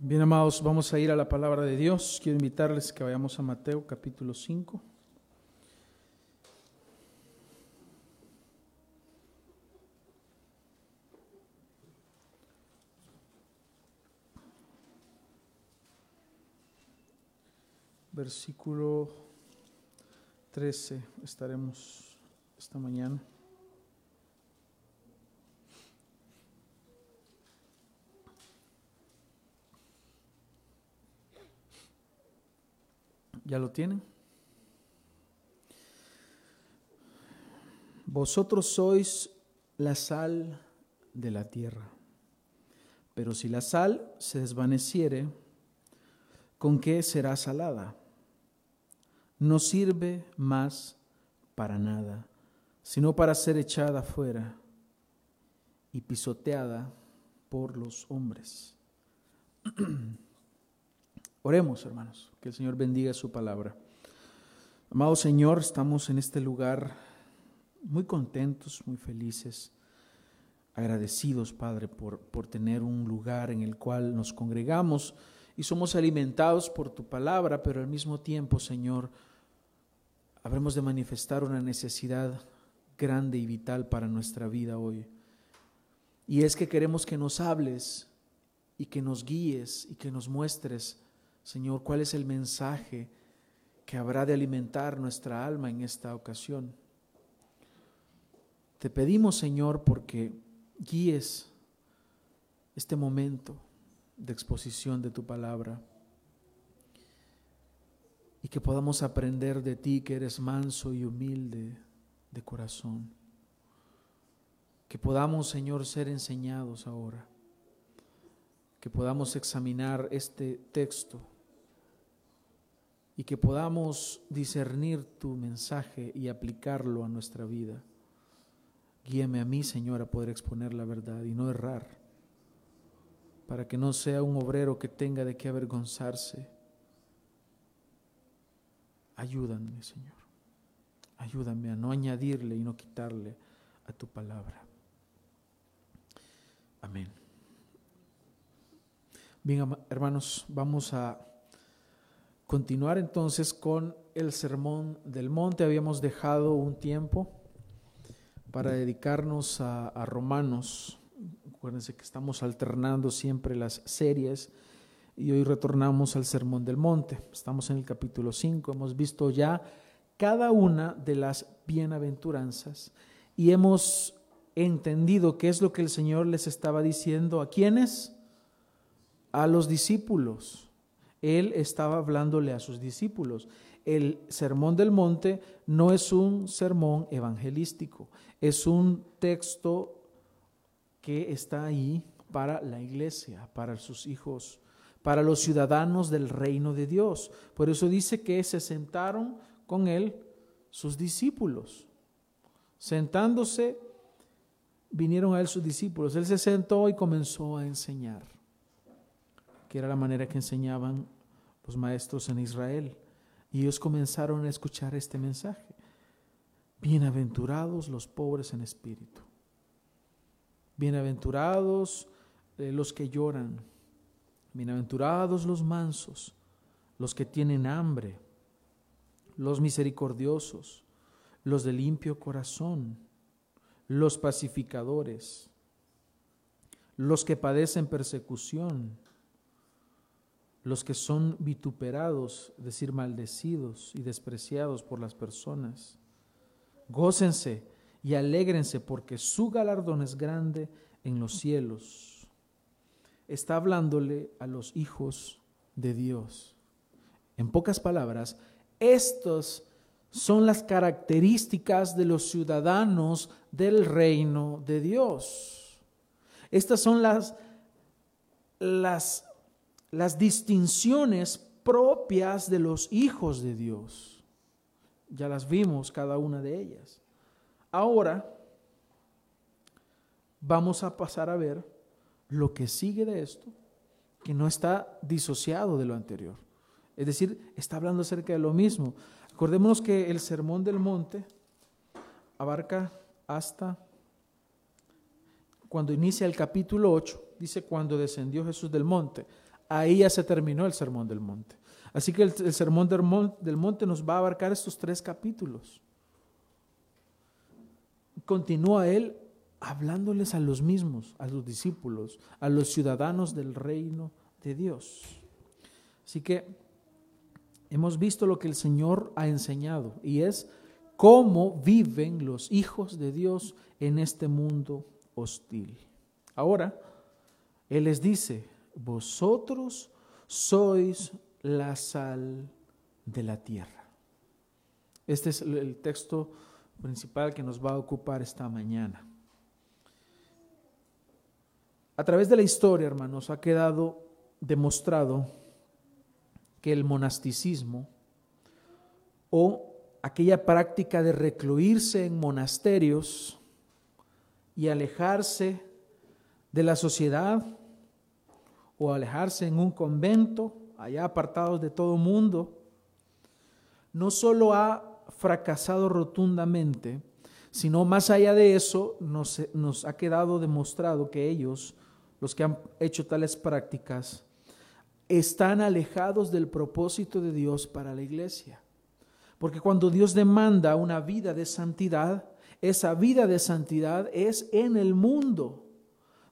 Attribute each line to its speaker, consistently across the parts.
Speaker 1: Bien, amados, vamos a ir a la palabra de Dios. Quiero invitarles que vayamos a Mateo capítulo 5. Versículo 13 estaremos esta mañana. ¿Ya lo tienen? Vosotros sois la sal de la tierra. Pero si la sal se desvaneciere, ¿con qué será salada? No sirve más para nada, sino para ser echada fuera y pisoteada por los hombres. Oremos, hermanos, que el Señor bendiga su palabra. Amado Señor, estamos en este lugar muy contentos, muy felices, agradecidos, Padre, por, por tener un lugar en el cual nos congregamos y somos alimentados por tu palabra, pero al mismo tiempo, Señor, habremos de manifestar una necesidad grande y vital para nuestra vida hoy. Y es que queremos que nos hables y que nos guíes y que nos muestres Señor, ¿cuál es el mensaje que habrá de alimentar nuestra alma en esta ocasión? Te pedimos, Señor, porque guíes este momento de exposición de tu palabra y que podamos aprender de ti que eres manso y humilde de corazón. Que podamos, Señor, ser enseñados ahora. Que podamos examinar este texto y que podamos discernir tu mensaje y aplicarlo a nuestra vida. Guíame a mí, Señor, a poder exponer la verdad y no errar, para que no sea un obrero que tenga de qué avergonzarse. Ayúdame, Señor. Ayúdame a no añadirle y no quitarle a tu palabra. Amén. Bien, hermanos, vamos a continuar entonces con el sermón del monte. Habíamos dejado un tiempo para dedicarnos a, Romanos. Acuérdense que estamos alternando siempre las series y hoy retornamos al sermón del monte. Estamos en el capítulo 5. Hemos visto ya cada una de las bienaventuranzas y hemos entendido qué es lo que el Señor les estaba diciendo a quienes, a los discípulos él estaba hablándole a sus discípulos. El sermón del monte no es un sermón evangelístico, es un texto que está ahí para la iglesia, para sus hijos, para los ciudadanos del reino de Dios. Por eso dice que se sentaron con él sus discípulos. Sentándose, vinieron a él sus discípulos. Él se sentó y comenzó a enseñar que era la manera que enseñaban los maestros en Israel. Y ellos comenzaron a escuchar este mensaje. Bienaventurados los pobres en espíritu. Bienaventurados eh, los que lloran. Bienaventurados los mansos, los que tienen hambre, los misericordiosos, los de limpio corazón, los pacificadores, los que padecen persecución los que son vituperados, es decir, maldecidos y despreciados por las personas. Gócense y alégrense porque su galardón es grande en los cielos. Está hablándole a los hijos de Dios. En pocas palabras, estos son las características de los ciudadanos del reino de Dios. Estas son las, las las distinciones propias de los hijos de Dios. Ya las vimos cada una de ellas. Ahora vamos a pasar a ver lo que sigue de esto, que no está disociado de lo anterior. Es decir, está hablando acerca de lo mismo. Acordémonos que el Sermón del Monte abarca hasta cuando inicia el capítulo 8, dice cuando descendió Jesús del monte ahí ya se terminó el Sermón del Monte. Así que el, Sermón del del monte nos va a abarcar estos tres capítulos. Continúa él hablándoles a los mismos, a los discípulos, a los ciudadanos del reino de Dios. Así que hemos visto lo que el Señor ha enseñado y es cómo viven los hijos de Dios en este mundo hostil. Ahora, Él les dice, vosotros sois la sal de la tierra. Este es el texto principal que nos va a ocupar esta mañana. A través de la historia, hermanos, ha quedado demostrado que el monasticismo o aquella práctica de recluirse en monasterios y alejarse de la sociedad o alejarse en un convento, allá apartados de todo mundo, no solo ha fracasado rotundamente, sino más allá de eso nos, nos ha quedado demostrado que ellos, los que han hecho tales prácticas, están alejados del propósito de Dios para la iglesia. Porque cuando Dios demanda una vida de santidad, esa vida de santidad es en el mundo.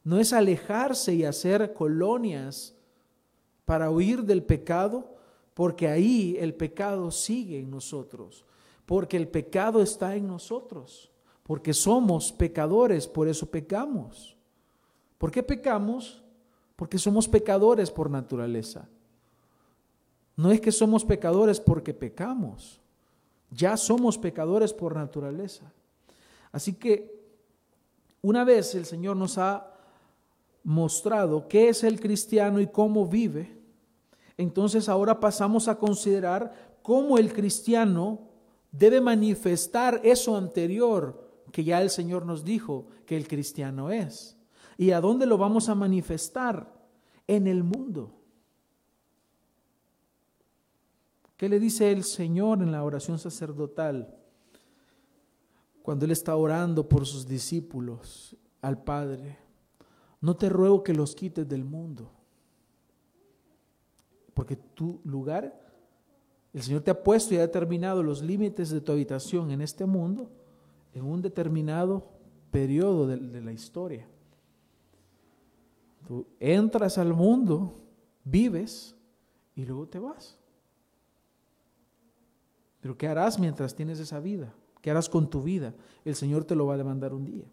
Speaker 1: No es alejarse y hacer colonias para huir del pecado, porque ahí el pecado sigue en nosotros, porque el pecado está en nosotros, porque somos pecadores, por eso pecamos. ¿Por qué pecamos? Porque somos pecadores por naturaleza. No es que somos pecadores porque pecamos. Ya somos pecadores por naturaleza. Así que una vez el Señor nos ha mostrado qué es el cristiano y cómo vive, entonces ahora pasamos a considerar cómo el cristiano debe manifestar eso anterior que ya el Señor nos dijo que el cristiano es. ¿Y a dónde lo vamos a manifestar? En el mundo. ¿Qué le dice el Señor en la oración sacerdotal? Cuando Él está orando por sus discípulos al Padre. No te ruego que los quites del mundo. Porque tu lugar, el Señor te ha puesto y ha determinado los límites de tu habitación en este mundo en un determinado periodo de, la historia. Tú entras al mundo, vives y luego te vas. Pero ¿qué harás mientras tienes esa vida? ¿Qué harás con tu vida? El Señor te lo va a demandar un día.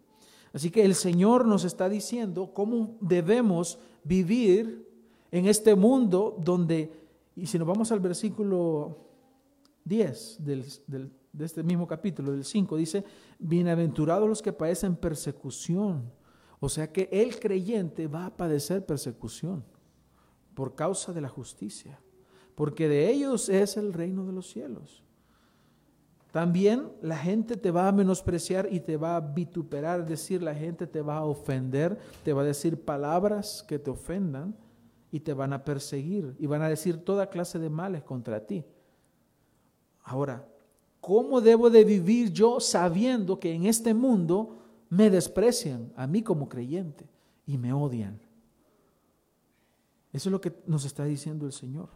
Speaker 1: Así que el Señor nos está diciendo cómo debemos vivir en este mundo donde, y si nos vamos al versículo 10 de este mismo capítulo, del 5, dice, bienaventurados los que padecen persecución o sea que el creyente va a padecer persecución por causa de la justicia, porque de ellos es el reino de los cielos. También la gente te va a menospreciar y te va a vituperar, es decir, la gente te va a ofender, te va a decir palabras que te ofendan y te van a perseguir y van a decir toda clase de males contra ti. Ahora, ¿cómo debo de vivir yo sabiendo que en este mundo me desprecian a mí como creyente y me odian. Eso es lo que nos está diciendo el Señor.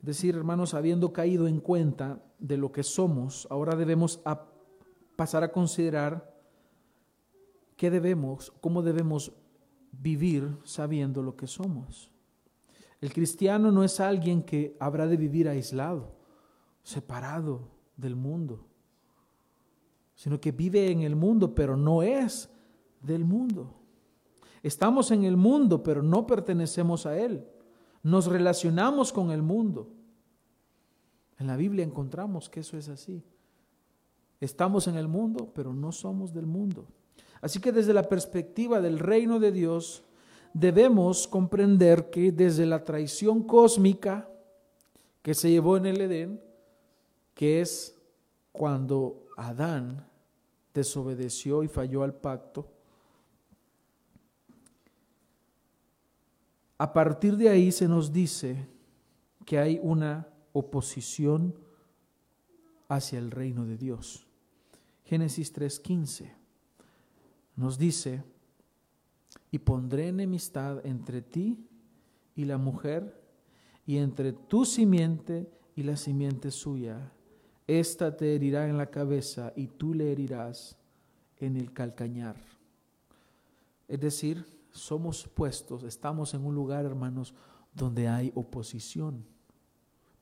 Speaker 1: Es decir, hermanos, habiendo caído en cuenta de lo que somos, ahora debemos pasar a considerar qué debemos, cómo debemos vivir sabiendo lo que somos. El cristiano no es alguien que habrá de vivir aislado, separado, del mundo, sino que vive en el mundo, pero no es del mundo. Estamos en el mundo, pero no pertenecemos a él. Nos relacionamos con el mundo. En la Biblia encontramos que eso es así. Estamos en el mundo, pero no somos del mundo. Así que desde la perspectiva del reino de Dios, debemos comprender que desde la traición cósmica que se llevó en el Edén, que es cuando Adán desobedeció y falló al pacto, a partir de ahí se nos dice que hay una oposición hacia el reino de Dios. Génesis 3:15 nos dice y pondré enemistad entre ti y la mujer, y entre tu simiente y la simiente suya. Esta te herirá en la cabeza y tú le herirás en el calcañar. Es decir, somos puestos, estamos en un lugar, hermanos, donde hay oposición.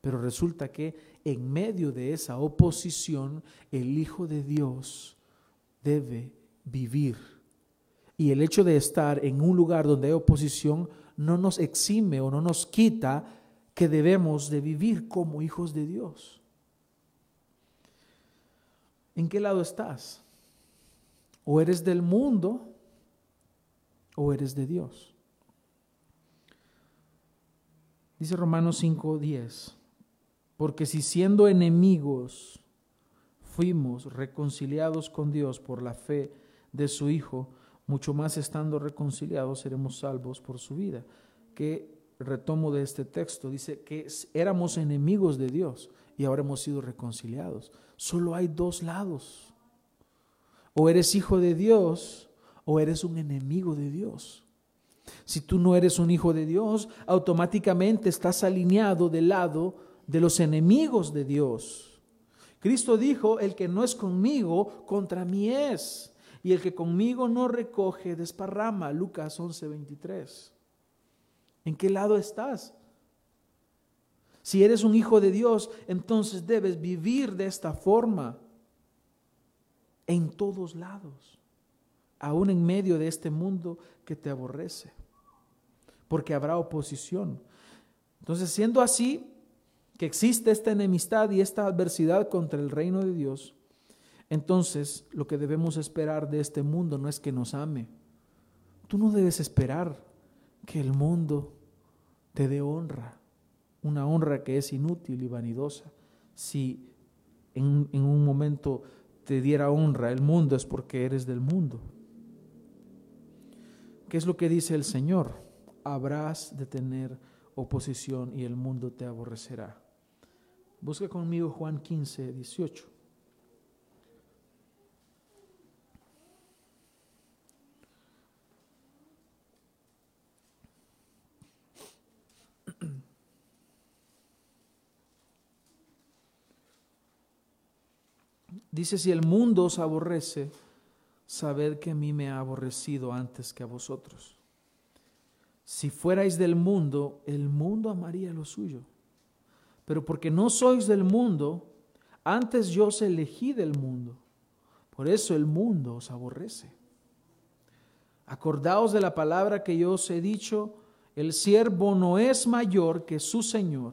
Speaker 1: Pero resulta que en medio de esa oposición, el Hijo de Dios debe vivir. Y el hecho de estar en un lugar donde hay oposición no nos exime o no nos quita que debemos de vivir como hijos de Dios. ¿En qué lado estás? O eres del mundo o eres de Dios. Dice Romanos 5:10, porque si siendo enemigos fuimos reconciliados con Dios por la fe de su Hijo, mucho más estando reconciliados seremos salvos por su vida. Que retomo de este texto, dice que éramos enemigos de Dios y ahora hemos sido reconciliados. Solo hay dos lados. O eres hijo de Dios o eres un enemigo de Dios. Si tú no eres un hijo de Dios, automáticamente estás alineado del lado de los enemigos de Dios. Cristo dijo, el que no es conmigo, contra mí es. Y el que conmigo no recoge, desparrama. Lucas 11:23. ¿En qué lado estás? Si eres un hijo de Dios, entonces debes vivir de esta forma en todos lados, aún en medio de este mundo que te aborrece porque habrá oposición. Entonces, siendo así, que existe esta enemistad y esta adversidad contra el reino de Dios, entonces lo que debemos esperar de este mundo no es que nos ame. Tú no debes esperar que el mundo te dé honra, una honra que es inútil y vanidosa. Si en, en un momento te diera honra el mundo es porque eres del mundo. ¿Qué es lo que dice el Señor? habrás de tener oposición y el mundo te aborrecerá. Busca conmigo Juan 15, 18. Dice, si el mundo os aborrece, sabed que a mí me ha aborrecido antes que a vosotros. Si fuerais del mundo, el mundo amaría lo suyo. Pero porque no sois del mundo, antes yo os elegí del mundo. Por eso el mundo os aborrece. Acordaos de la palabra que yo os he dicho, el siervo no es mayor que su Señor.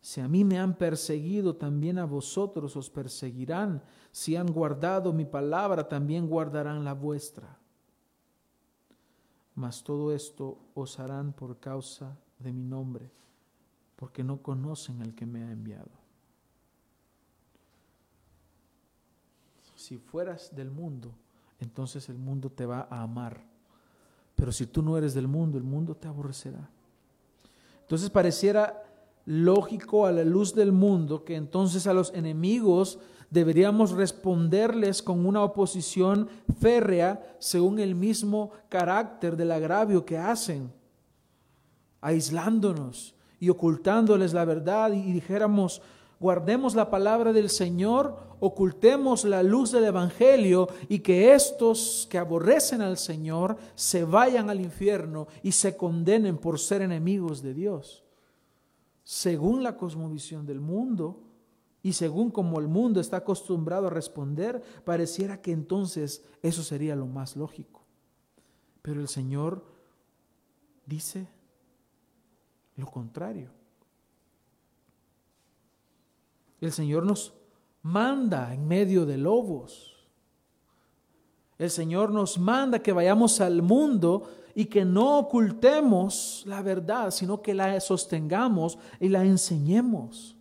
Speaker 1: Si a mí me han perseguido, también a vosotros os perseguirán. Si han guardado mi palabra, también guardarán la vuestra mas todo esto os harán por causa de mi nombre, porque no conocen al que me ha enviado. Si fueras del mundo, entonces el mundo te va a amar. Pero si tú no eres del mundo, el mundo te aborrecerá. Entonces pareciera lógico a la luz del mundo que entonces a los enemigos deberíamos responderles con una oposición férrea según el mismo carácter del agravio que hacen, aislándonos y ocultándoles la verdad y dijéramos, guardemos la palabra del Señor, ocultemos la luz del Evangelio y que estos que aborrecen al Señor se vayan al infierno y se condenen por ser enemigos de Dios. Según la cosmovisión del mundo, y según como el mundo está acostumbrado a responder, pareciera que entonces eso sería lo más lógico. Pero el Señor dice lo contrario. El Señor nos manda en medio de lobos. El Señor nos manda que vayamos al mundo y que no ocultemos la verdad, sino que la sostengamos y la enseñemos.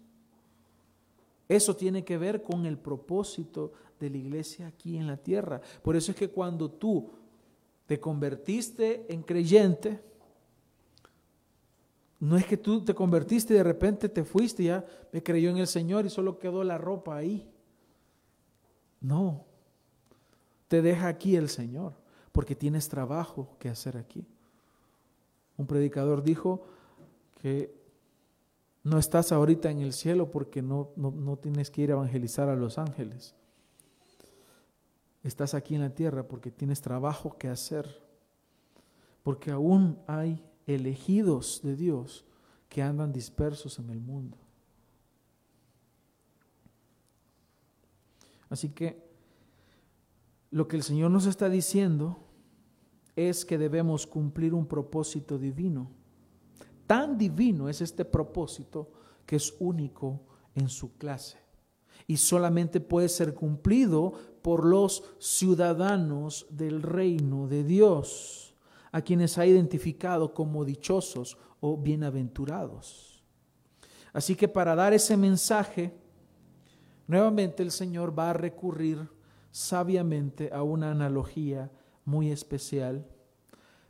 Speaker 1: Eso tiene que ver con el propósito de la iglesia aquí en la tierra. Por eso es que cuando tú te convertiste en creyente, no es que tú te convertiste y de repente te fuiste, ya me creyó en el Señor y solo quedó la ropa ahí. No, te deja aquí el Señor. porque tienes trabajo que hacer aquí. Un predicador dijo que no estás ahorita en el cielo porque no, no, tienes que ir a evangelizar a los ángeles. Estás aquí en la tierra porque tienes trabajo que hacer. Porque aún hay elegidos de Dios que andan dispersos en el mundo. Así que lo que el Señor nos está diciendo es que debemos cumplir un propósito divino. Tan divino es este propósito que es único en su clase y solamente puede ser cumplido por los ciudadanos del reino de Dios, a quienes ha identificado como dichosos o bienaventurados. Así que para dar ese mensaje, nuevamente el Señor va a recurrir sabiamente a una analogía muy especial,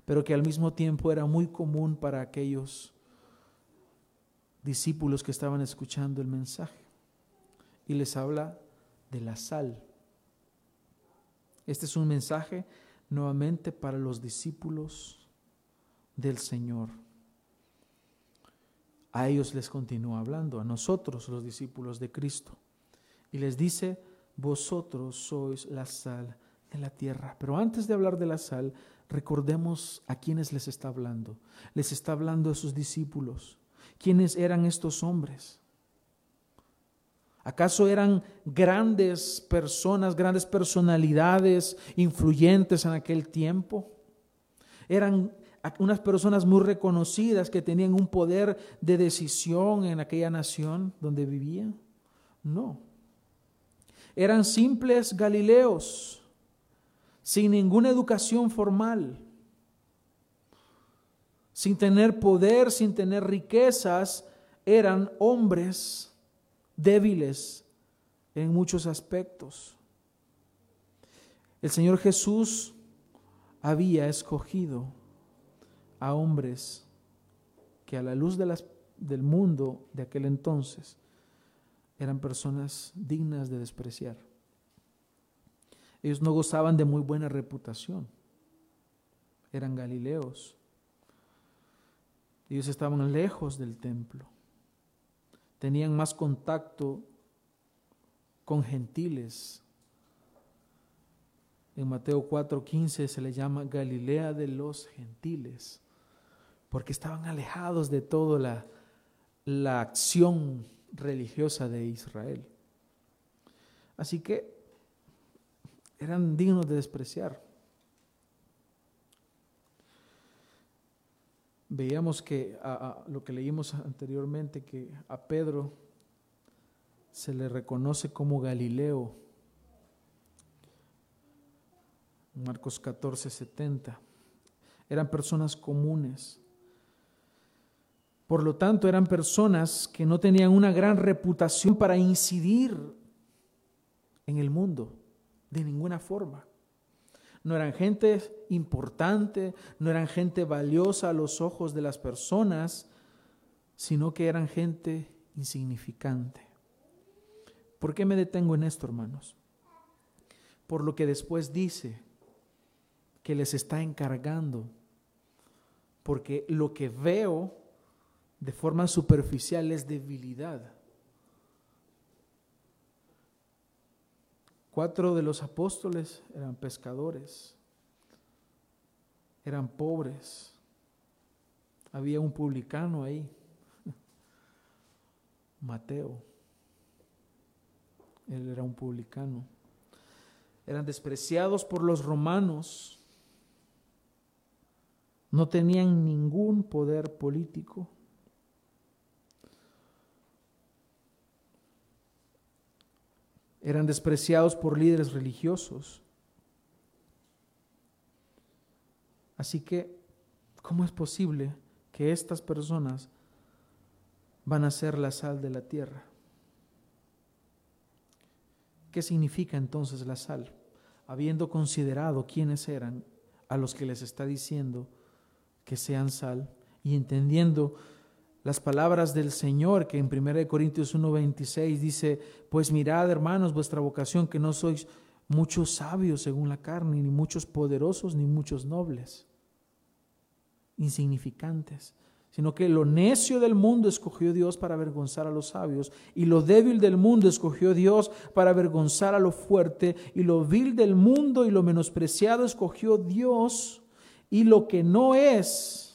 Speaker 1: pero que al mismo tiempo era muy común para aquellos discípulos que estaban escuchando el mensaje. Y les habla de la sal. Este es un mensaje nuevamente para los discípulos del Señor. A ellos les continúa hablando, a nosotros los discípulos de Cristo. Y les dice, vosotros sois la sal de la tierra. Pero antes de hablar de la sal, recordemos a quienes les está hablando. Les está hablando a sus discípulos. ¿Quiénes eran estos hombres? ¿Acaso eran grandes personas, grandes personalidades influyentes en aquel tiempo? ¿Eran unas personas muy reconocidas que tenían un poder de decisión en aquella nación donde vivían? No eran simples galileos, sin ninguna educación formal, sin tener poder, sin tener riquezas, eran hombres débiles en muchos aspectos. El Señor Jesús había escogido a hombres que a la luz del mundo de aquel entonces eran personas dignas de despreciar. Ellos no gozaban de muy buena reputación. Eran galileos. Ellos estaban lejos del templo. Tenían más contacto con gentiles. En Mateo 4:15 se le llama Galilea de los gentiles, porque estaban alejados de toda la, la acción religiosa de Israel. Así que eran dignos de despreciar. Veíamos que a, lo que leímos anteriormente, que a Pedro se le reconoce como Galileo. Marcos 14, 70. Eran personas comunes por lo tanto, eran personas que no tenían una gran reputación para incidir en el mundo, de ninguna forma. No eran gente importante, no eran gente valiosa a los ojos de las personas, sino que eran gente insignificante. ¿Por qué me detengo en esto, hermanos? Por lo que después dice que les está encargando, porque lo que veo de forma superficial es debilidad. Cuatro de los apóstoles eran pescadores, eran pobres. Había un publicano ahí, Mateo. Él era un publicano. Eran despreciados por los romanos. No tenían ningún poder político. Eran despreciados por líderes religiosos. Así que, ¿cómo es posible que estas personas van a ser la sal de la tierra? ¿Qué significa entonces la sal? Habiendo considerado quiénes eran a los que les está diciendo que sean sal y entendiendo las palabras del Señor que en 1 Corintios 1:26 dice, pues mirad hermanos vuestra vocación que no sois muchos sabios según la carne, ni muchos poderosos, ni muchos nobles, insignificantes, sino que lo necio del mundo escogió Dios para avergonzar a los sabios, y lo débil del mundo escogió Dios para avergonzar a lo fuerte, y lo vil del mundo y lo menospreciado escogió Dios, y lo que no es,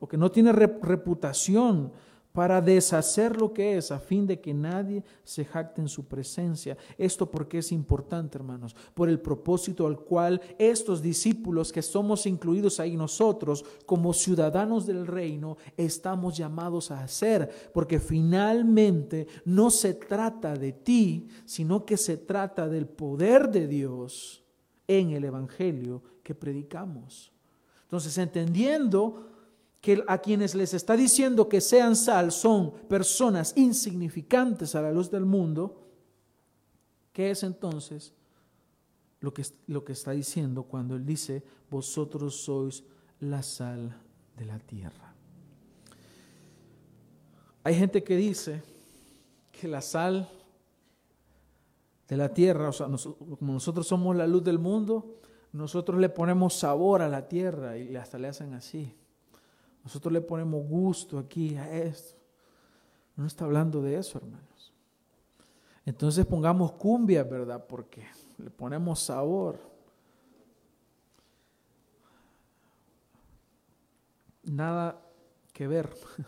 Speaker 1: o que no tiene reputación, para deshacer lo que es, a fin de que nadie se jacte en su presencia. Esto porque es importante, hermanos, por el propósito al cual estos discípulos que somos incluidos ahí nosotros, como ciudadanos del reino, estamos llamados a hacer, porque finalmente no se trata de ti, sino que se trata del poder de Dios en el Evangelio que predicamos. Entonces, entendiendo que a quienes les está diciendo que sean sal son personas insignificantes a la luz del mundo, ¿qué es entonces lo que, lo que está diciendo cuando él dice, vosotros sois la sal de la tierra? Hay gente que dice que la sal de la tierra, o sea, como nosotros somos la luz del mundo, nosotros le ponemos sabor a la tierra y hasta le hacen así. Nosotros le ponemos gusto aquí a esto. No está hablando de eso, hermanos. Entonces pongamos cumbia, ¿verdad? Porque le ponemos sabor. Nada que ver.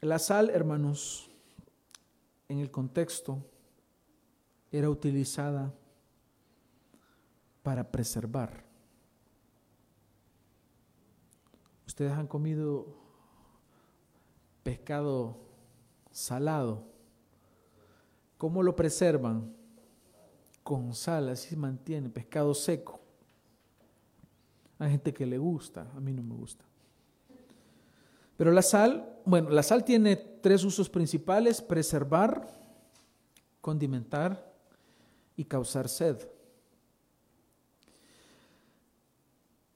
Speaker 1: La sal, hermanos, en el contexto, era utilizada para preservar. Ustedes han comido pescado salado. ¿Cómo lo preservan? Con sal, así se mantiene, pescado seco. Hay gente que le gusta, a mí no me gusta. Pero la sal, bueno, la sal tiene tres usos principales, preservar, condimentar y causar sed.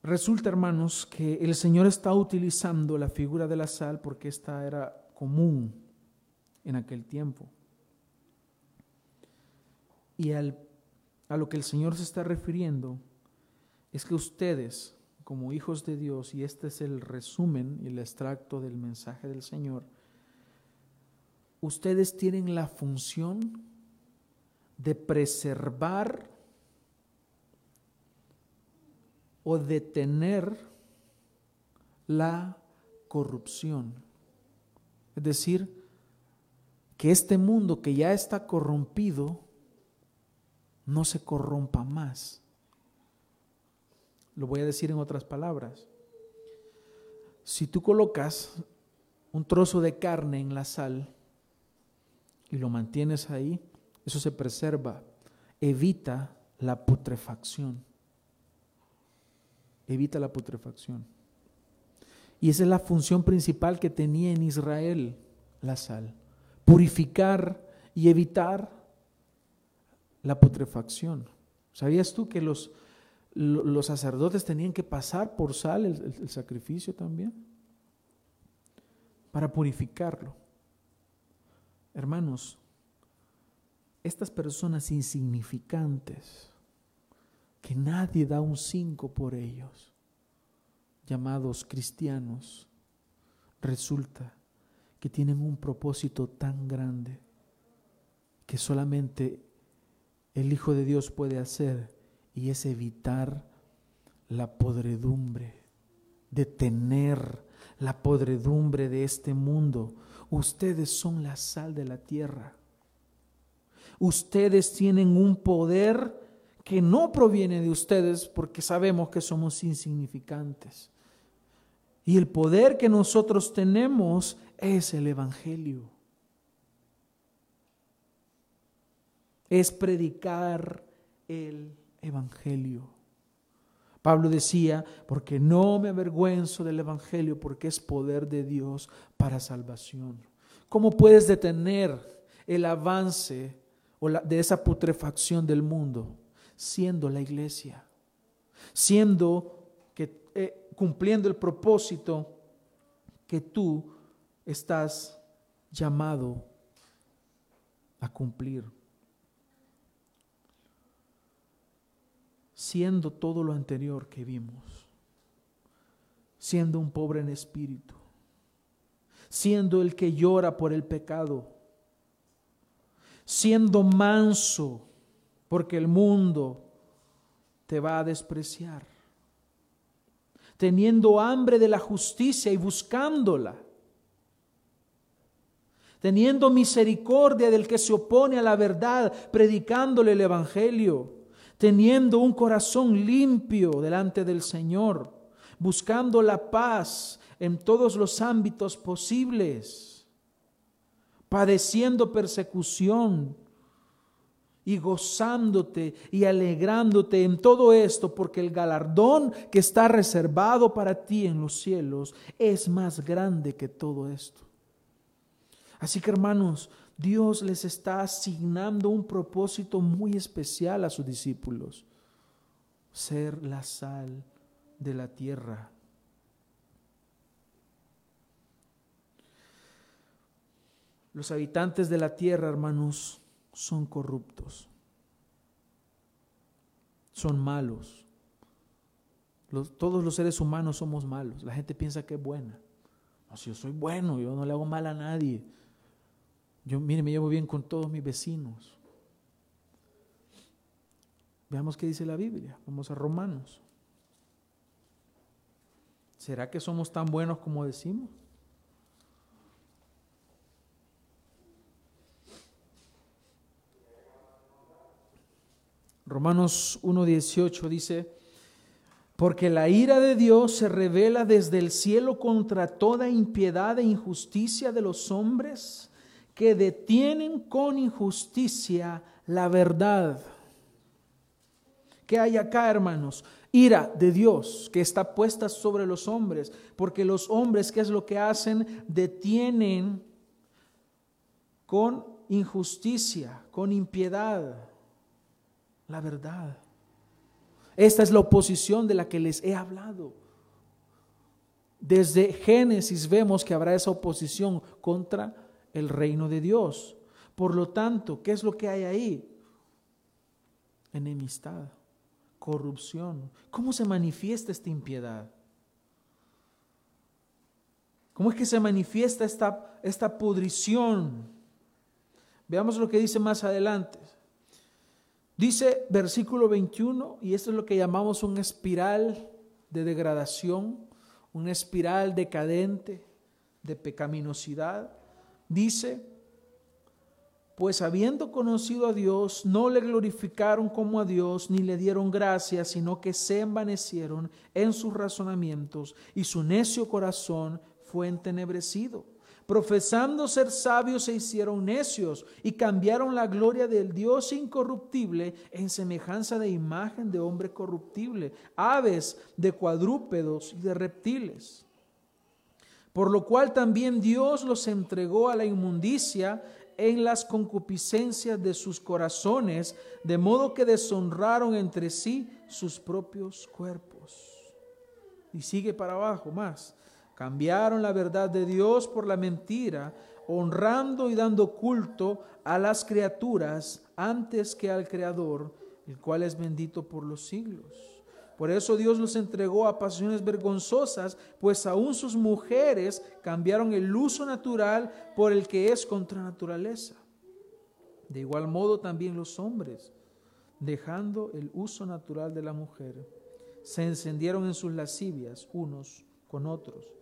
Speaker 1: Resulta, hermanos, que el Señor está utilizando la figura de la sal porque esta era común en aquel tiempo. Y a lo que el Señor se está refiriendo es que ustedes, como hijos de Dios, y este es el resumen y el extracto del mensaje del Señor, ustedes tienen la función de preservar o detener la corrupción. Es decir, que este mundo que ya está corrompido no se corrompa más. Lo voy a decir en otras palabras. Si tú colocas un trozo de carne en la sal y lo mantienes ahí, eso se preserva, evita la putrefacción evita la putrefacción. Y esa es la función principal que tenía en Israel la sal, purificar y evitar la putrefacción. ¿Sabías tú que los, los sacerdotes tenían que pasar por sal el, el sacrificio también? Para purificarlo. Hermanos, estas personas insignificantes, que nadie da un cinco por ellos, llamados cristianos, resulta que tienen un propósito tan grande que solamente el Hijo de Dios puede hacer y es evitar la podredumbre, detener la podredumbre de este mundo. Ustedes son la sal de la tierra. Ustedes tienen un poder que no proviene de ustedes porque sabemos que somos insignificantes. Y el poder que nosotros tenemos es el Evangelio. Es predicar el Evangelio. Pablo decía, porque no me avergüenzo del Evangelio, porque es poder de Dios para salvación. ¿Cómo puedes detener el avance de esa putrefacción del mundo? siendo la iglesia, siendo que eh, cumpliendo el propósito que tú estás llamado a cumplir. Siendo todo lo anterior que vimos, siendo un pobre en espíritu, siendo el que llora por el pecado, siendo manso, porque el mundo te va a despreciar, teniendo hambre de la justicia y buscándola, teniendo misericordia del que se opone a la verdad, predicándole el Evangelio. Teniendo un corazón limpio delante del Señor, buscando la paz en todos los ámbitos posibles, padeciendo persecución y gozándote y alegrándote en todo esto, porque el galardón que está reservado para ti en los cielos es más grande que todo esto. Así que hermanos, Dios les está asignando un propósito muy especial a sus discípulos, ser la sal de la tierra. Los habitantes de la tierra, hermanos, son corruptos, son malos. todos los seres humanos somos malos. La gente piensa que es buena. No, si yo soy bueno, yo no le hago mal a nadie. Yo, mire, me llevo bien con todos mis vecinos. Veamos qué dice la Biblia. Vamos a Romanos. ¿Será que somos tan buenos como decimos? Romanos 1.18 dice, porque la ira de Dios se revela desde el cielo contra toda impiedad e injusticia de los hombres que detienen con injusticia la verdad. ¿Qué hay acá, hermanos? Ira de Dios que está puesta sobre los hombres, porque los hombres, ¿qué es lo que hacen? Detienen con injusticia, con impiedad, la verdad. Esta es la oposición de la que les he hablado. Desde Génesis vemos que habrá esa oposición contra el reino de Dios. Por lo tanto, ¿qué es lo que hay ahí? Enemistad, corrupción. ¿Cómo se manifiesta esta impiedad? ¿Cómo es que se manifiesta esta, esta pudrición? Veamos lo que dice más adelante. Dice versículo 21, y esto es lo que llamamos una espiral de degradación, una espiral decadente de pecaminosidad. Dice, pues habiendo conocido a Dios, no le glorificaron como a Dios, ni le dieron gracias, sino que se envanecieron en sus razonamientos, y su necio corazón fue entenebrecido. Profesando ser sabios se hicieron necios y cambiaron la gloria del Dios incorruptible en semejanza de imagen de hombre corruptible, aves, de cuadrúpedos y de reptiles por lo cual también Dios los entregó a la inmundicia en las concupiscencias de sus corazones, de modo que deshonraron entre sí sus propios cuerpos. Y sigue para abajo más. Cambiaron la verdad de Dios por la mentira, honrando y dando culto a las criaturas antes que al Creador, el cual es bendito por los siglos. Por eso Dios los entregó a pasiones vergonzosas, pues aún sus mujeres cambiaron el uso natural por el que es contra naturaleza. De igual modo también los hombres, dejando el uso natural de la mujer, se encendieron en sus lascivias unos con otros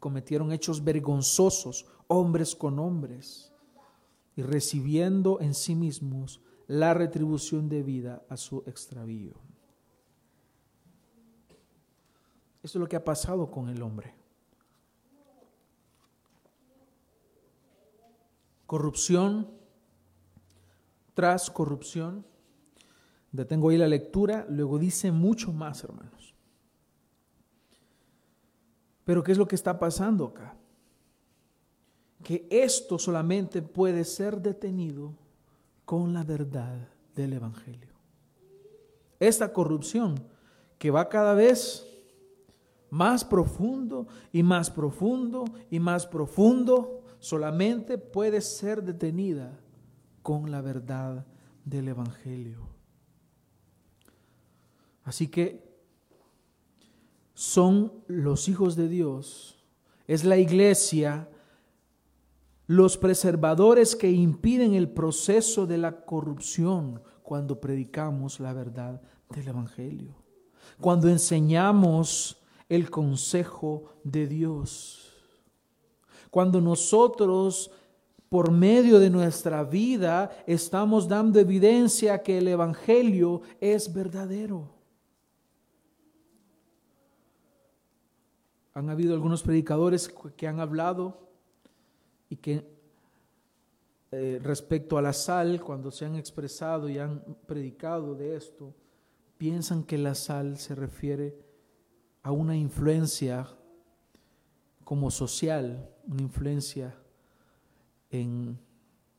Speaker 1: cometieron hechos vergonzosos, hombres con hombres, y recibiendo en sí mismos la retribución debida a su extravío. Esto es lo que ha pasado con el hombre. Corrupción tras corrupción. Detengo ahí la lectura, luego dice mucho más, hermanos. Pero ¿qué es lo que está pasando acá? Que esto solamente puede ser detenido con la verdad del Evangelio. Esta corrupción que va cada vez más profundo y más profundo y más profundo, solamente puede ser detenida con la verdad del Evangelio. Así que son los hijos de Dios, es la iglesia, los preservadores que impiden el proceso de la corrupción cuando predicamos la verdad del Evangelio, cuando enseñamos el consejo de Dios, cuando nosotros por medio de nuestra vida estamos dando evidencia que el Evangelio es verdadero. Han habido algunos predicadores que han hablado y que eh, respecto a la sal, cuando se han expresado y han predicado de esto, piensan que la sal se refiere a una influencia como social, una influencia en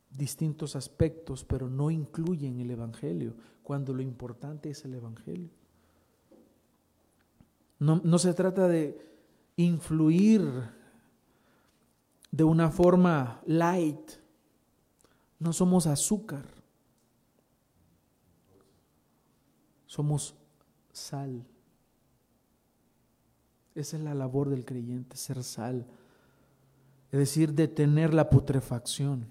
Speaker 1: distintos aspectos, pero no incluyen el Evangelio, cuando lo importante es el Evangelio. No, no se trata de influir de una forma light. No somos azúcar. Somos sal. Esa es la labor del creyente, ser sal. Es decir, detener la putrefacción.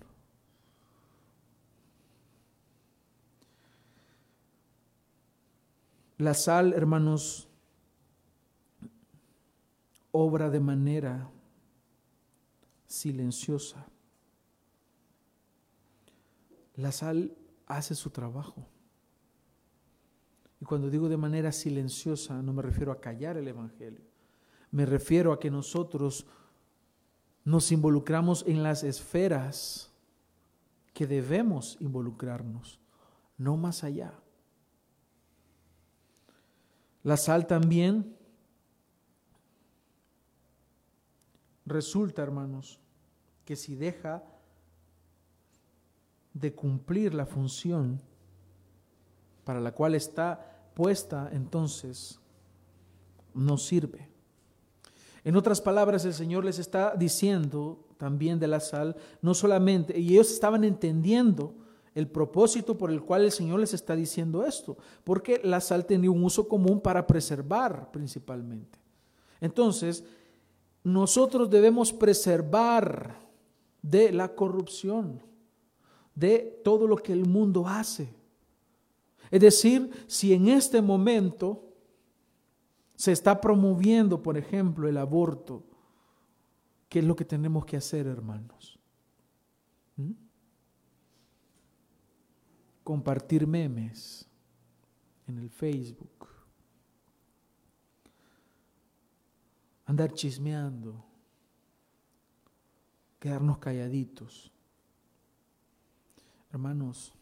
Speaker 1: La sal, hermanos, obra de manera silenciosa. La sal hace su trabajo. Y cuando digo de manera silenciosa, no me refiero a callar el Evangelio. Me refiero a que nosotros nos involucramos en las esferas que debemos involucrarnos, no más allá. La sal también Resulta, hermanos, que si deja de cumplir la función para la cual está puesta, entonces no sirve. En otras palabras, el Señor les está diciendo también de la sal, no solamente, y ellos estaban entendiendo el propósito por el cual el Señor les está diciendo esto, porque la sal tenía un uso común para preservar principalmente. Entonces, nosotros debemos preservar de la corrupción, de todo lo que el mundo hace. Es decir, si en este momento se está promoviendo, por ejemplo, el aborto, ¿qué es lo que tenemos que hacer, hermanos? ¿Mm? Compartir memes en el Facebook andar chismeando, quedarnos calladitos. Hermanos,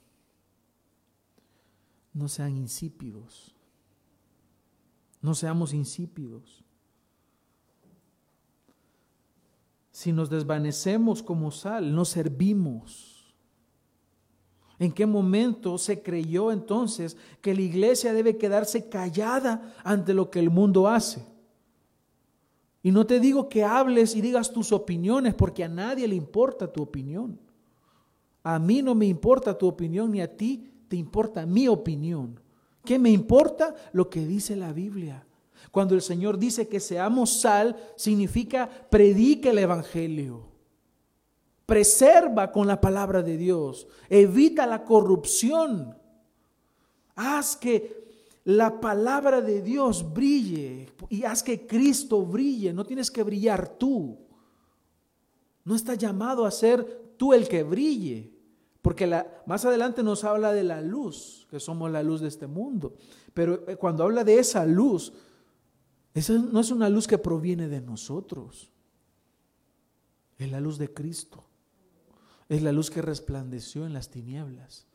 Speaker 1: no sean insípidos, no seamos insípidos. Si nos desvanecemos como sal, no servimos. ¿En qué momento se creyó entonces que la iglesia debe quedarse callada ante lo que el mundo hace? Y no te digo que hables y digas tus opiniones, porque a nadie le importa tu opinión. A mí no me importa tu opinión, ni a ti te importa mi opinión. ¿Qué me importa? Lo que dice la Biblia. Cuando el Señor dice que seamos sal, significa predica el Evangelio. Preserva con la palabra de Dios. Evita la corrupción. Haz que la palabra de Dios brille y haz que Cristo brille. No tienes que brillar tú. No está llamado a ser tú el que brille. Porque más adelante nos habla de la luz, que somos la luz de este mundo. Pero eh, cuando habla de esa luz, esa no es una luz que proviene de nosotros. Es la luz de Cristo. Es la luz que resplandeció en las tinieblas.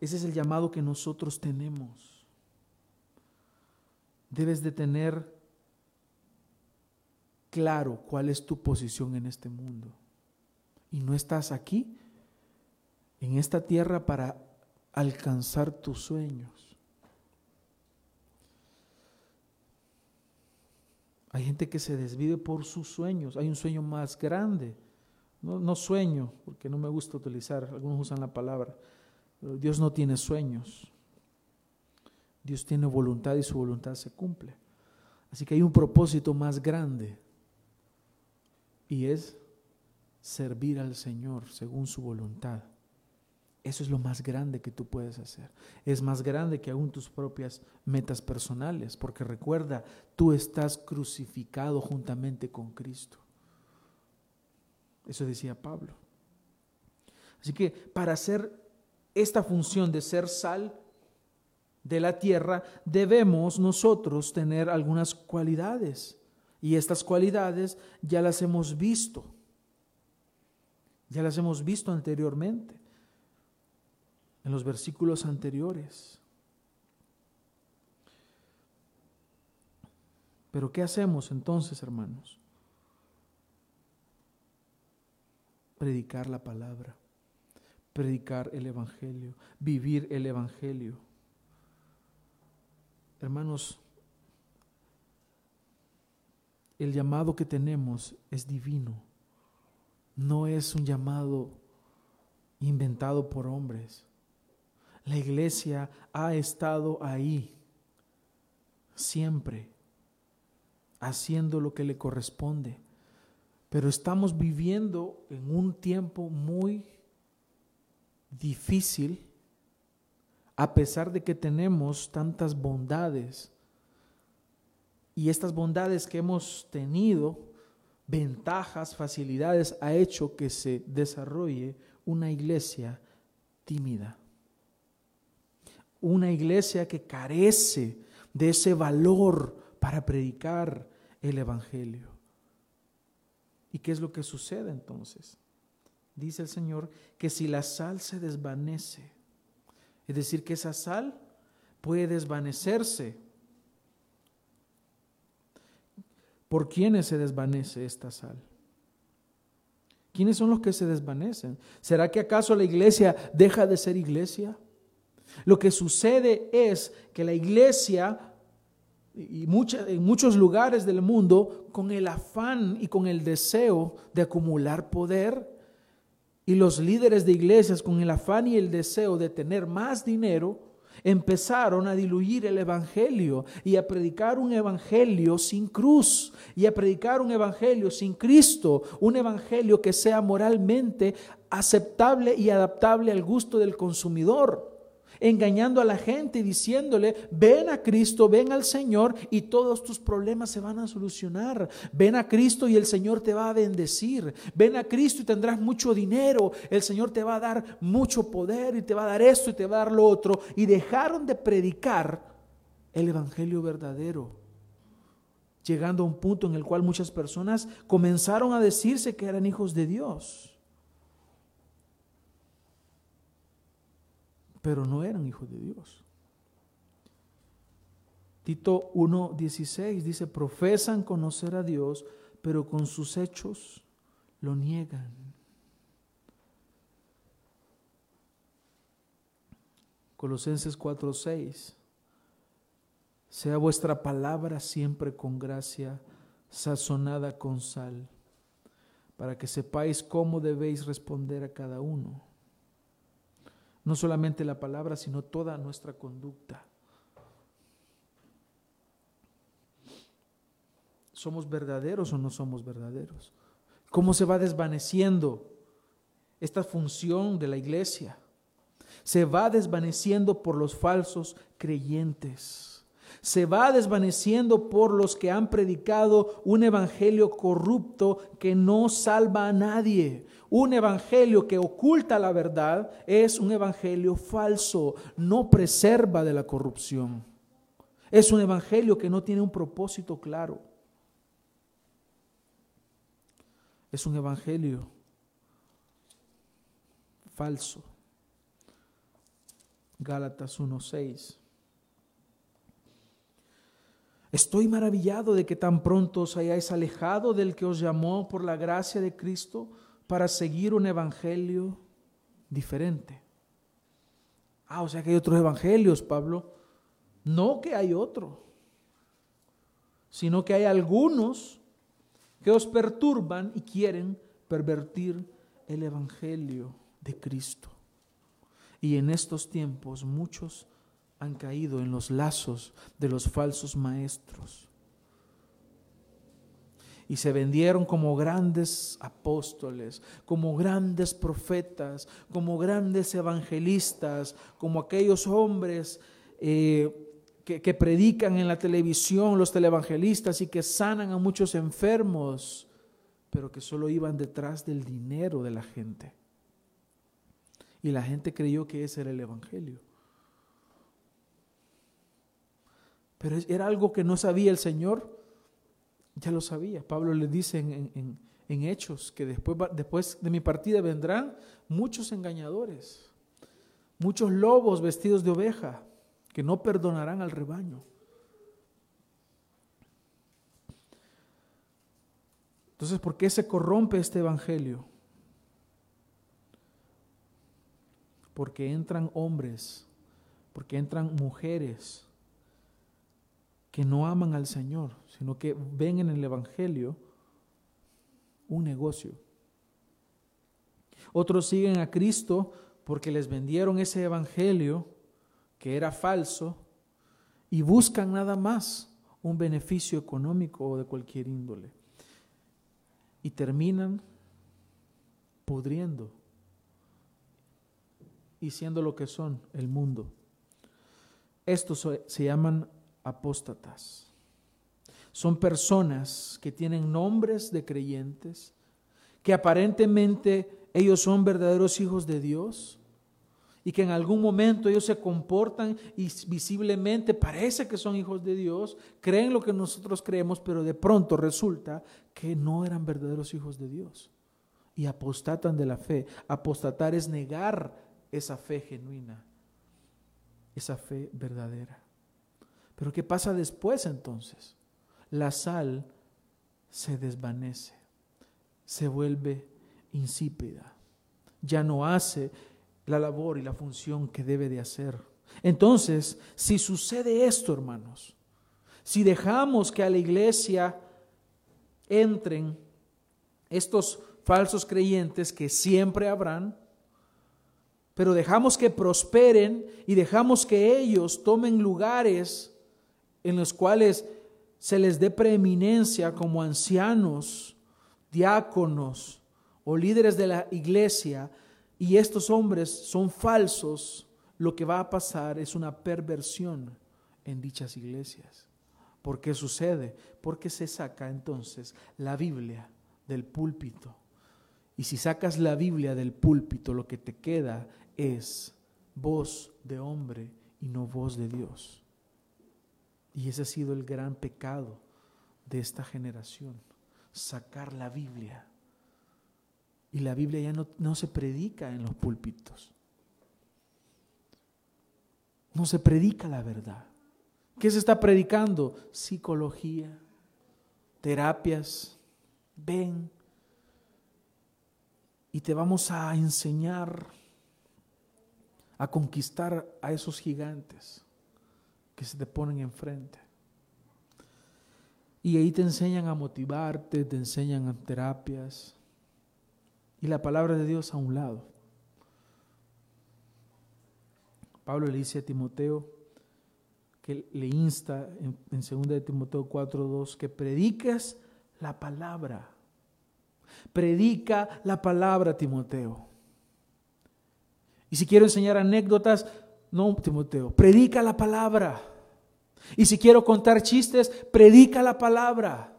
Speaker 1: Ese es el llamado que nosotros tenemos. Debes de tener claro cuál es tu posición en este mundo. Y no estás aquí, en esta tierra, para alcanzar tus sueños. Hay gente que se desvive por sus sueños. Hay un sueño más grande. No, no sueño, porque no me gusta utilizar, algunos usan la palabra Dios no tiene sueños. Dios tiene voluntad y su voluntad se cumple. Así que hay un propósito más grande y es servir al Señor según su voluntad. Eso es lo más grande que tú puedes hacer. Es más grande que aún tus propias metas personales, porque recuerda, tú estás crucificado juntamente con Cristo. Eso decía Pablo. Así que para hacer esta función de ser sal de la tierra, debemos nosotros tener algunas cualidades. Y estas cualidades ya las hemos visto. Ya las hemos visto anteriormente, en los versículos anteriores. Pero ¿qué hacemos entonces, hermanos? Predicar la palabra predicar el Evangelio, vivir el Evangelio. Hermanos, el llamado que tenemos es divino, no es un llamado inventado por hombres. La iglesia ha estado ahí siempre, haciendo lo que le corresponde, pero estamos viviendo en un tiempo muy difícil a pesar de que tenemos tantas bondades. Y estas bondades que hemos tenido, ventajas, facilidades, ha hecho que se desarrolle una iglesia tímida. Una iglesia que carece de ese valor para predicar el Evangelio. ¿Y qué es lo que sucede entonces? Dice el Señor, que si la sal se desvanece, es decir, que esa sal puede desvanecerse. ¿Por quiénes se desvanece esta sal? ¿Quiénes son los que se desvanecen? ¿Será que acaso la iglesia deja de ser iglesia? Lo que sucede es que la iglesia y en muchos lugares del mundo, con el afán y con el deseo de acumular poder, y los líderes de iglesias con el afán y el deseo de tener más dinero, empezaron a diluir el Evangelio y a predicar un Evangelio sin cruz y a predicar un Evangelio sin Cristo, un Evangelio que sea moralmente aceptable y adaptable al gusto del consumidor engañando a la gente y diciéndole, ven a Cristo, ven al Señor y todos tus problemas se van a solucionar. Ven a Cristo y el Señor te va a bendecir. Ven a Cristo y tendrás mucho dinero. El Señor te va a dar mucho poder y te va a dar esto y te va a dar lo otro. Y dejaron de predicar el Evangelio verdadero llegando a un punto en el cual muchas personas comenzaron a decirse que eran hijos de Dios. Pero no eran hijos de Dios. Tito 1.16 dice, profesan conocer a Dios, pero con sus hechos lo niegan. Colosenses 4:6, sea vuestra palabra siempre con gracia, sazonada con sal, para que sepáis cómo debéis responder a cada uno no solamente la palabra, sino toda nuestra conducta. ¿Somos verdaderos o no somos verdaderos? ¿Cómo se va desvaneciendo esta función de la iglesia? Se va desvaneciendo por los falsos creyentes. Se va desvaneciendo por los que han predicado un evangelio corrupto que no salva a nadie, un evangelio que oculta la verdad es un evangelio falso, no preserva de la corrupción. Es un evangelio que no tiene un propósito claro. Es un evangelio falso. Gálatas 1:6. Estoy maravillado de que tan pronto os hayáis alejado del que os llamó por la gracia de Cristo para seguir un evangelio diferente. Ah, o sea que hay otros evangelios, Pablo. No que hay otro, sino que hay algunos que os perturban y quieren pervertir el evangelio de Cristo. Y en estos tiempos muchos han caído en los lazos de los falsos maestros. Y se vendieron como grandes apóstoles, como grandes profetas, como grandes evangelistas, como aquellos hombres eh, que, que predican en la televisión, los televangelistas, y que sanan a muchos enfermos, pero que solo iban detrás del dinero de la gente. Y la gente creyó que ese era el Evangelio. Pero era algo que no sabía el Señor, ya lo sabía. Pablo le dice en, Hechos que después, después de mi partida vendrán muchos engañadores, muchos lobos vestidos de oveja que no perdonarán al rebaño. Entonces, ¿por qué se corrompe este Evangelio? Porque entran hombres, porque entran mujeres que no aman al Señor, sino que ven en el Evangelio un negocio. Otros siguen a Cristo porque les vendieron ese Evangelio que era falso y buscan nada más un beneficio económico o de cualquier índole. Y terminan pudriendo y siendo lo que son el mundo. Estos se llaman apóstatas. Son personas que tienen nombres de creyentes, que aparentemente ellos son verdaderos hijos de Dios y que en algún momento ellos se comportan y visiblemente parece que son hijos de Dios, creen lo que nosotros creemos, pero de pronto resulta que no eran verdaderos hijos de Dios y apostatan de la fe. Apostatar es negar esa fe genuina, esa fe verdadera. Pero ¿qué pasa después entonces? La sal se desvanece, se vuelve insípida, ya no hace la labor y la función que debe de hacer. Entonces, si sucede esto, hermanos, si dejamos que a la iglesia entren estos falsos creyentes que siempre habrán, pero dejamos que prosperen y dejamos que ellos tomen lugares en los cuales se les dé preeminencia como ancianos, diáconos o líderes de la iglesia, y estos hombres son falsos, lo que va a pasar es una perversión en dichas iglesias. ¿Por qué sucede? Porque se saca entonces la Biblia del púlpito. Y si sacas la Biblia del púlpito, lo que te queda es voz de hombre y no voz de Dios. Y ese ha sido el gran pecado de esta generación, sacar la Biblia. Y la Biblia ya no, no se predica en los púlpitos. No se predica la verdad. ¿Qué se está predicando? Psicología, terapias. Ven y te vamos a enseñar a conquistar a esos gigantes que se te ponen enfrente. Y ahí te enseñan a motivarte, te enseñan a terapias. Y la palabra de Dios a un lado. Pablo le dice a Timoteo que le insta en, en 2 de Timoteo 4:2 que prediques la palabra. Predica la palabra, Timoteo. Y si quiero enseñar anécdotas, no, Timoteo, predica la palabra. Y si quiero contar chistes, predica la palabra.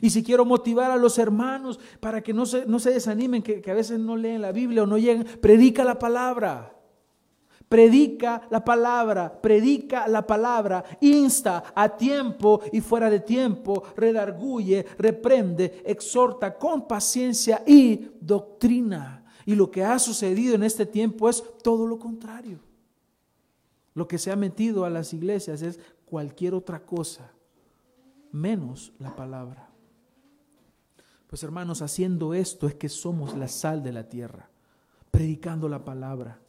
Speaker 1: Y si quiero motivar a los hermanos para que no se, no se desanimen, que, a veces no leen la Biblia o no llegan, predica la palabra. Predica la palabra, predica la palabra, insta a tiempo y fuera de tiempo, redarguye, reprende, exhorta con paciencia y doctrina. Y lo que ha sucedido en este tiempo es todo lo contrario. Lo que se ha metido a las iglesias es cualquier otra cosa, menos la palabra. Pues hermanos, haciendo esto es que somos la sal de la tierra, predicando la palabra.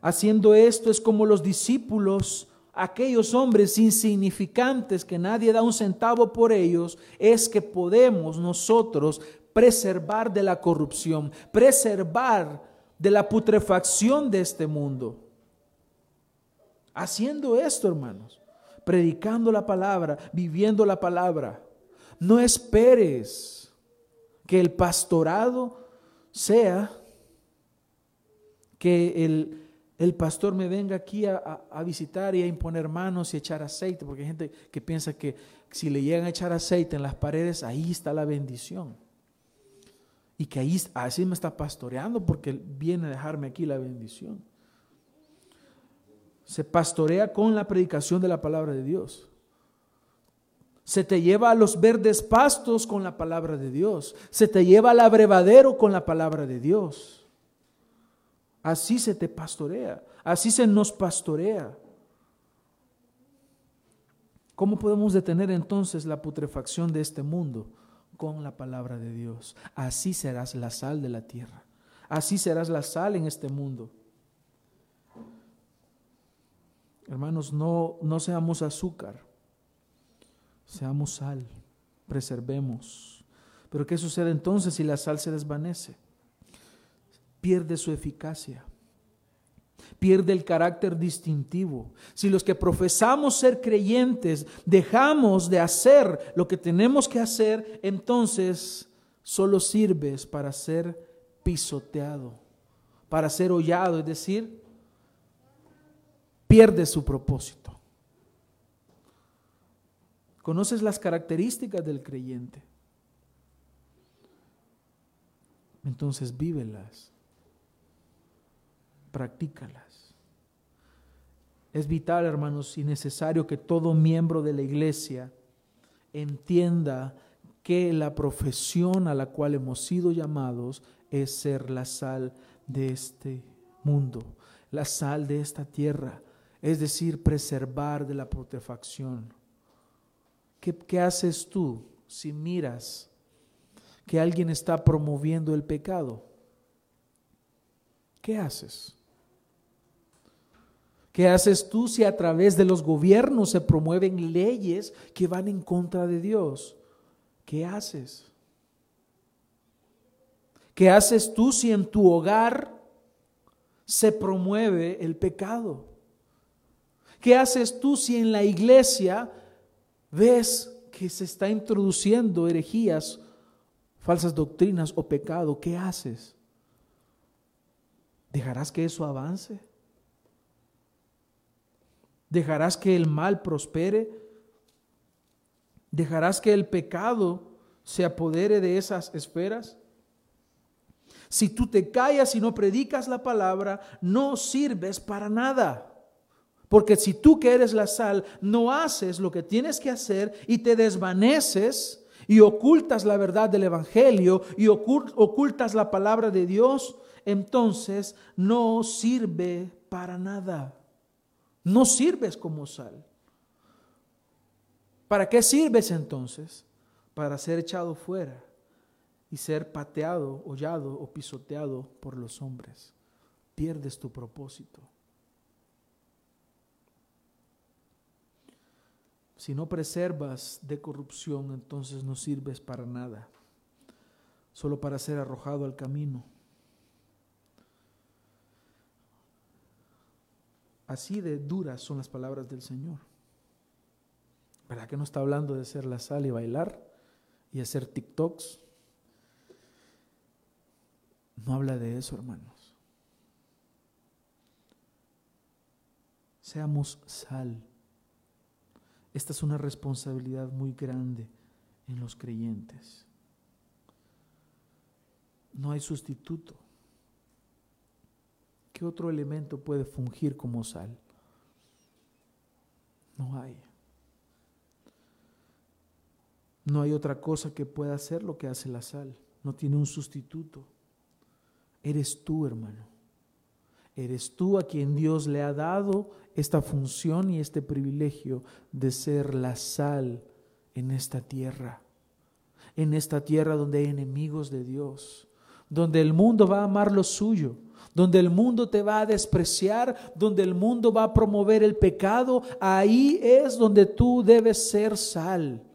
Speaker 1: Haciendo esto es como los discípulos, aquellos hombres insignificantes que nadie da un centavo por ellos, es que podemos nosotros preservar de la corrupción, preservar de la putrefacción de este mundo. Haciendo esto, hermanos, predicando la palabra, viviendo la palabra. No esperes que el pastorado sea que el, el pastor me venga aquí a, visitar y a imponer manos y echar aceite, porque hay gente que piensa que si le llegan a echar aceite en las paredes, ahí está la bendición. Y que ahí así me está pastoreando porque viene a dejarme aquí la bendición. Se pastorea con la predicación de la palabra de Dios. Se te lleva a los verdes pastos con la palabra de Dios. Se te lleva al abrevadero con la palabra de Dios. Así se te pastorea, así se nos pastorea. ¿Cómo podemos detener entonces la putrefacción de este mundo? Con la palabra de Dios. Así serás la sal de la tierra. Así serás la sal en este mundo. Hermanos, no, no seamos azúcar, seamos sal, preservemos. Pero ¿qué sucede entonces si la sal se desvanece? pierde su eficacia, pierde el carácter distintivo. Si los que profesamos ser creyentes dejamos de hacer lo que tenemos que hacer, entonces solo sirves para ser pisoteado, para ser hollado, es decir, pierde su propósito. ¿Conoces las características del creyente? Entonces vívelas practícalas. Es vital, hermanos, y necesario que todo miembro de la iglesia entienda que la profesión a la cual hemos sido llamados es ser la sal de este mundo, la sal de esta tierra, es decir, preservar de la putrefacción. ¿Qué, ¿Qué, haces tú si miras que alguien está promoviendo el pecado? ¿Qué haces? ¿Qué haces tú si a través de los gobiernos se promueven leyes que van en contra de Dios? ¿Qué haces? ¿Qué haces tú si en tu hogar se promueve el pecado? ¿Qué haces tú si en la iglesia ves que se está introduciendo herejías, falsas doctrinas o pecado? ¿Qué haces? ¿Dejarás que eso avance? ¿Dejarás que el mal prospere? ¿Dejarás que el pecado se apodere de esas esferas? Si tú te callas y no predicas la palabra, no sirves para nada. Porque si tú que eres la sal no haces lo que tienes que hacer y te desvaneces y ocultas la verdad del Evangelio y ocultas la palabra de Dios, entonces no sirve para nada. No sirves como sal. ¿Para qué sirves entonces? Para ser echado fuera y ser pateado, hollado o pisoteado por los hombres. Pierdes tu propósito. Si no preservas de corrupción, entonces no sirves para nada, solo para ser arrojado al camino. Así de duras son las palabras del Señor. ¿Verdad que no está hablando de ser la sal y bailar y hacer TikToks? No habla de eso, hermanos. Seamos sal. Esta es una responsabilidad muy grande en los creyentes. No hay sustituto. ¿Qué otro elemento puede fungir como sal? No hay. No hay otra cosa que pueda hacer lo que hace la sal. No tiene un sustituto. Eres tú, hermano. Eres tú a quien Dios le ha dado esta función y este privilegio de ser la sal en esta tierra. En esta tierra donde hay enemigos de Dios. Donde el mundo va a amar lo suyo donde el mundo te va a despreciar, donde el mundo va a promover el pecado, ahí es donde tú debes ser sal.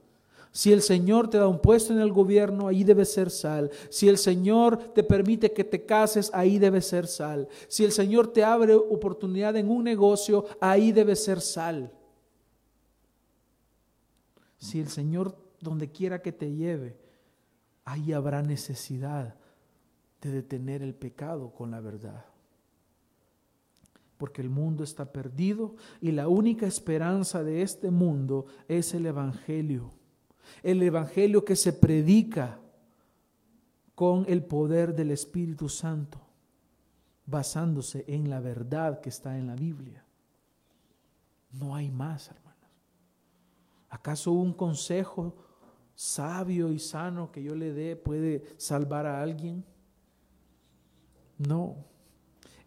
Speaker 1: Si el Señor te da un puesto en el gobierno, ahí debe ser sal. Si el Señor te permite que te cases, ahí debe ser sal. Si el Señor te abre oportunidad en un negocio, ahí debe ser sal. Si el Señor, donde quiera que te lleve, ahí habrá necesidad de detener el pecado con la verdad. Porque el mundo está perdido y la única esperanza de este mundo es el Evangelio el Evangelio que se predica con el poder del Espíritu Santo, basándose en la verdad que está en la Biblia. No hay más, hermanos. ¿Acaso un consejo sabio y sano que yo le dé puede salvar a alguien? No,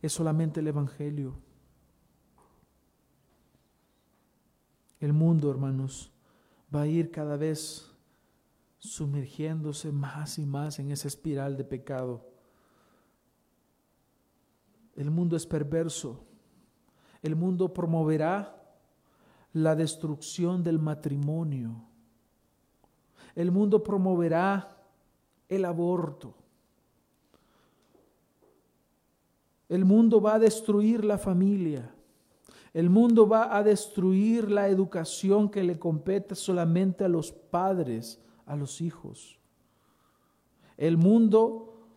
Speaker 1: es solamente el Evangelio. El mundo, hermanos, va a ir cada vez sumergiéndose más y más en esa espiral de pecado. El mundo es perverso. El mundo promoverá la destrucción del matrimonio. El mundo promoverá el aborto. El mundo va a destruir la familia. El mundo va a destruir la educación que le compete solamente a los padres, a los hijos. El mundo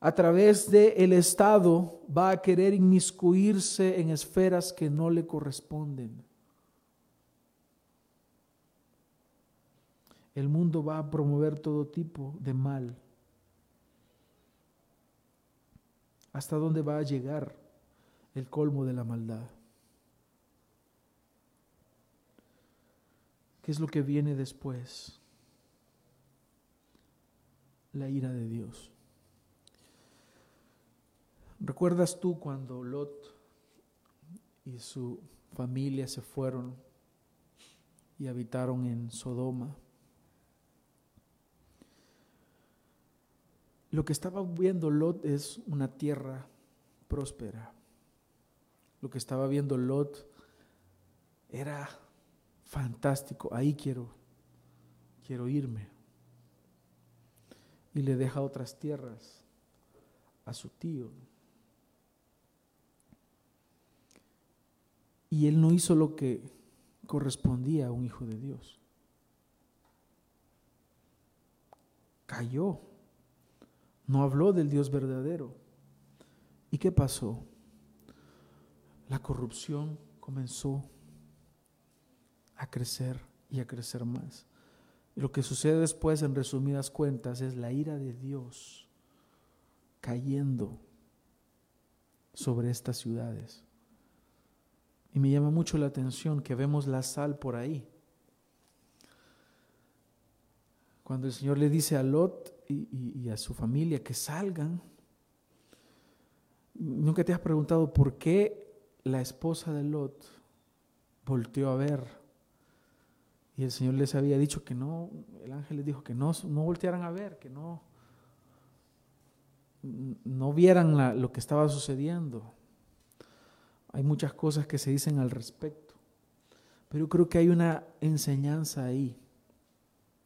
Speaker 1: a través del el Estado va a querer inmiscuirse en esferas que no le corresponden. El mundo va a promover todo tipo de mal. ¿Hasta dónde va a llegar el colmo de la maldad? ¿Qué es lo que viene después? La ira de Dios. ¿Recuerdas tú cuando Lot y su familia se fueron y habitaron en Sodoma? Lo que estaba viendo Lot es una tierra próspera. Lo que estaba viendo Lot era fantástico, ahí quiero, quiero irme. Y le deja otras tierras a su tío. Y él no hizo lo que correspondía a un hijo de Dios. Cayó. No habló del Dios verdadero. ¿Y qué pasó? La corrupción comenzó a crecer y a crecer más. Y lo que sucede después, en resumidas cuentas, es la ira de Dios cayendo sobre estas ciudades. Y me llama mucho la atención que vemos la sal por ahí. Cuando el Señor le dice a Lot y, a su familia que salgan, nunca te has preguntado por qué la esposa de Lot volteó a ver y el Señor les había dicho que no, el ángel les dijo que no, no voltearan a ver, que no, no vieran lo que estaba sucediendo. Hay muchas cosas que se dicen al respecto, pero creo que hay una enseñanza ahí,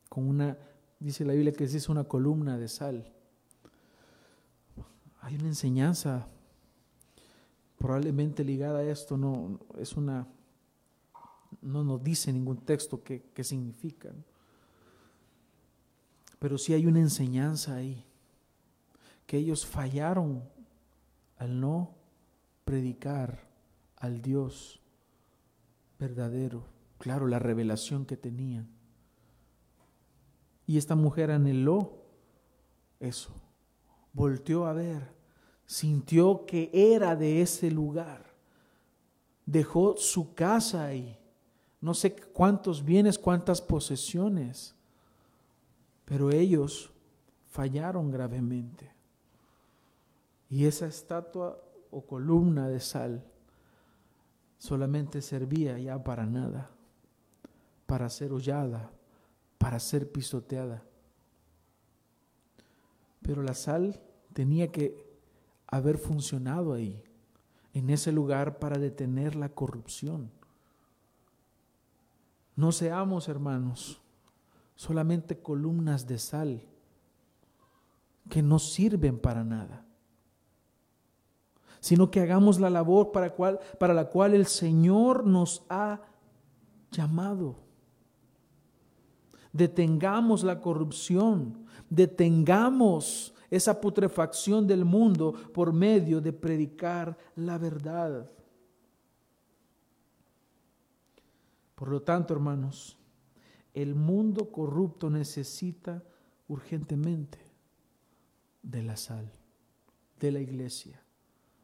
Speaker 1: con una, dice la Biblia que es una columna de sal. Hay una enseñanza probablemente ligada a esto, no, es una no nos dice ningún texto qué, significan. Pero sí hay una enseñanza ahí, que ellos fallaron al no predicar al Dios verdadero, claro, la revelación que tenían. Y esta mujer anheló eso, volteó a ver, sintió que era de ese lugar, dejó su casa ahí no sé cuántos bienes, cuántas posesiones, pero ellos fallaron gravemente. Y esa estatua o columna de sal solamente servía ya para nada, para ser hollada, para ser pisoteada. Pero la sal tenía que haber funcionado ahí, en ese lugar, para detener la corrupción. No seamos, hermanos, solamente columnas de sal que no sirven para nada, sino que hagamos la labor para, cual, para la cual el Señor nos ha llamado. Detengamos la corrupción, detengamos esa putrefacción del mundo por medio de predicar la verdad. Por lo tanto, hermanos, el mundo corrupto necesita urgentemente de la sal, de la iglesia,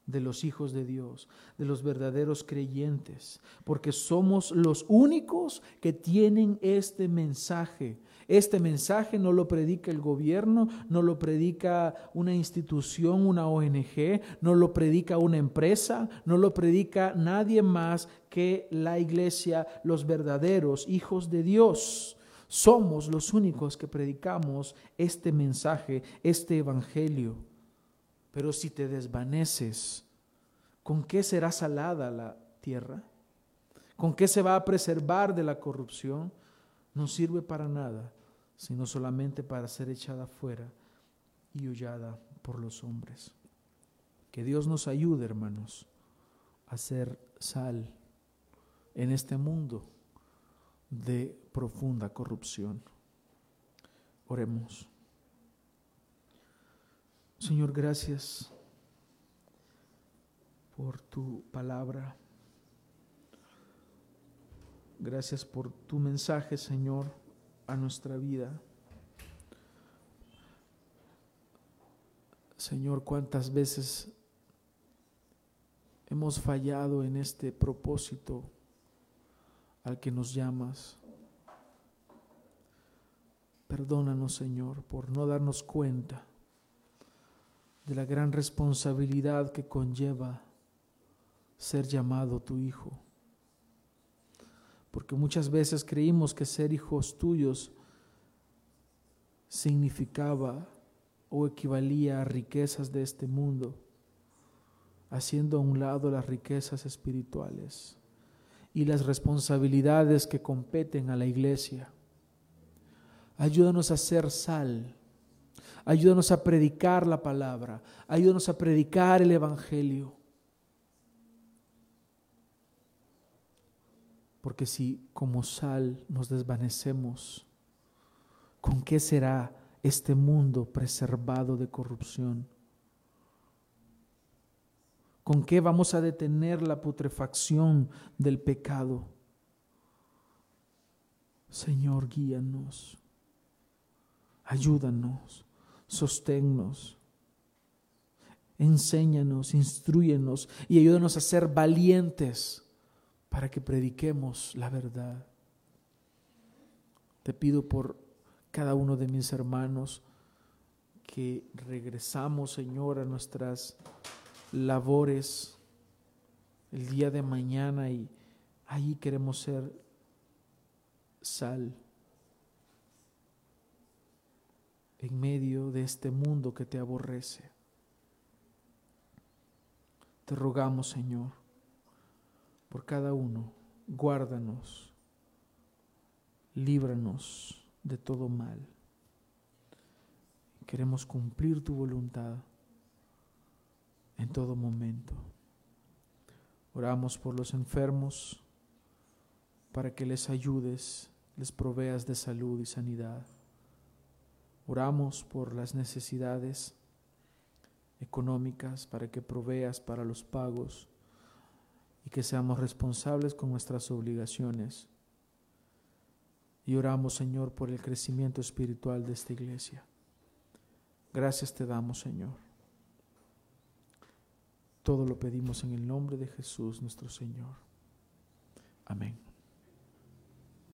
Speaker 1: de los hijos de Dios, de los verdaderos creyentes, porque somos los únicos que tienen este mensaje este mensaje no lo predica el gobierno, no lo predica una institución, una ONG, no lo predica una empresa, no lo predica nadie más que la iglesia, los verdaderos hijos de Dios. Somos los únicos que predicamos este mensaje, este evangelio. Pero si te desvaneces, ¿con qué será salada la tierra? ¿Con qué se va a preservar de la corrupción? No sirve para nada sino solamente para ser echada fuera y hollada por los hombres. Que Dios nos ayude, hermanos, a ser sal en este mundo de profunda corrupción. Oremos. Señor, gracias por tu palabra. Gracias por tu mensaje, Señor a nuestra vida. Señor, cuántas veces hemos fallado en este propósito al que nos llamas. Perdónanos, Señor, por no darnos cuenta de la gran responsabilidad que conlleva ser llamado tu Hijo porque muchas veces creímos que ser hijos tuyos significaba o equivalía a riquezas de este mundo, haciendo a un lado las riquezas espirituales y las responsabilidades que competen a la iglesia. Ayúdanos a ser sal, ayúdanos a predicar la palabra, ayúdanos a predicar el Evangelio Porque si como sal nos desvanecemos, ¿con qué será este mundo preservado de corrupción? ¿Con qué vamos a detener la putrefacción del pecado? Señor, guíanos, ayúdanos, sosténnos, enséñanos, instruyenos y ayúdanos a ser valientes para que prediquemos la verdad. Te pido por cada uno de mis hermanos que regresamos, Señor, a nuestras labores el día de mañana y ahí queremos ser sal en medio de este mundo que te aborrece. Te rogamos, Señor, por cada uno. Guárdanos, líbranos de todo mal. Queremos cumplir tu voluntad en todo momento. Oramos por los enfermos para que les ayudes, les proveas de salud y sanidad. Oramos por las necesidades económicas para que proveas para los pagos y que seamos responsables con nuestras obligaciones. Y oramos, Señor, por el crecimiento espiritual de esta iglesia. Gracias te damos, Señor. Todo lo pedimos en el nombre de Jesús, nuestro Señor. Amén.